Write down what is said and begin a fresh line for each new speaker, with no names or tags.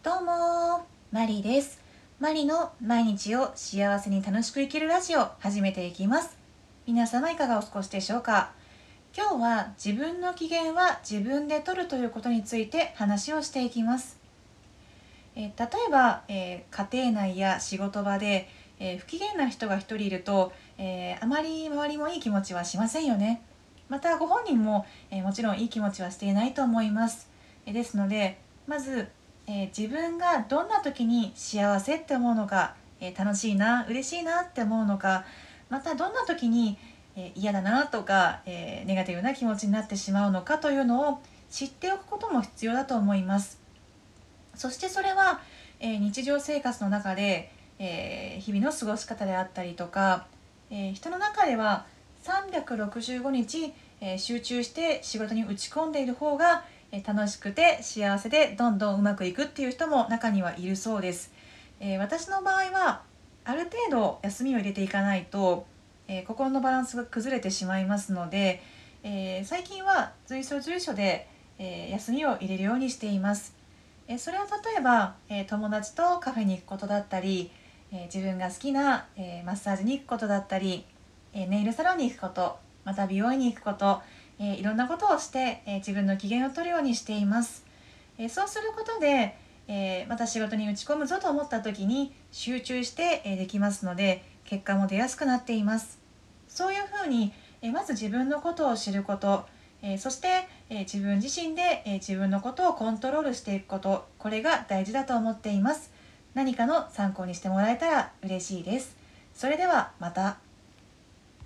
どうもマリです。マリの毎日を幸せに楽しく生きるラジオ始めていきます。皆様いかがお過ごしでしょうか？今日は自分の機嫌は自分で取るということについて話をしていきます。え例えば、えー、家庭内や仕事場で、えー、不機嫌な人が一人いると、えー、あまり周りもいい気持ちはしませんよね。またご本人も、えもちろんいい気持ちはしていないと思います、えですのでまずえー、自分がどんな時に幸せって思うのか、えー、楽しいな嬉しいなって思うのかまたどんな時に、えー、嫌だなとか、えネガティブな気持ちになってしまうのかというのを知っておくことも必要だと思います。そしてそれは、え日常生活の中で、え日々の過ごし方であったりとか、え人の中では365日、え集中して仕事に打ち込んでいる方がえ楽しくて幸せでどんどんうまくいくっていう人も中にはいるそうです、えー、私の場合はある程度休みを入れていかないと、えー、心のバランスが崩れてしまいますので、えー、最近は随所随所で、え休みを入れるようにしています、えそれは例えば、え友達とカフェに行くことだったり、え自分が好きな、えマッサージに行くことだったり、えネイルサロンに行くことまた美容院に行くことえいろんなことをして、え自分の機嫌を取るようにしています。えそうすることで、えまた仕事に打ち込むぞと思った時に集中して、えできますので結果も出やすくなっています。そういうふうに、えまず自分のことを知ること、えそして、え自分自身で、え自分のことをコントロールしていくことこれが大事だと思っています。何かの参考にしてもらえたら嬉しいです。それではまた。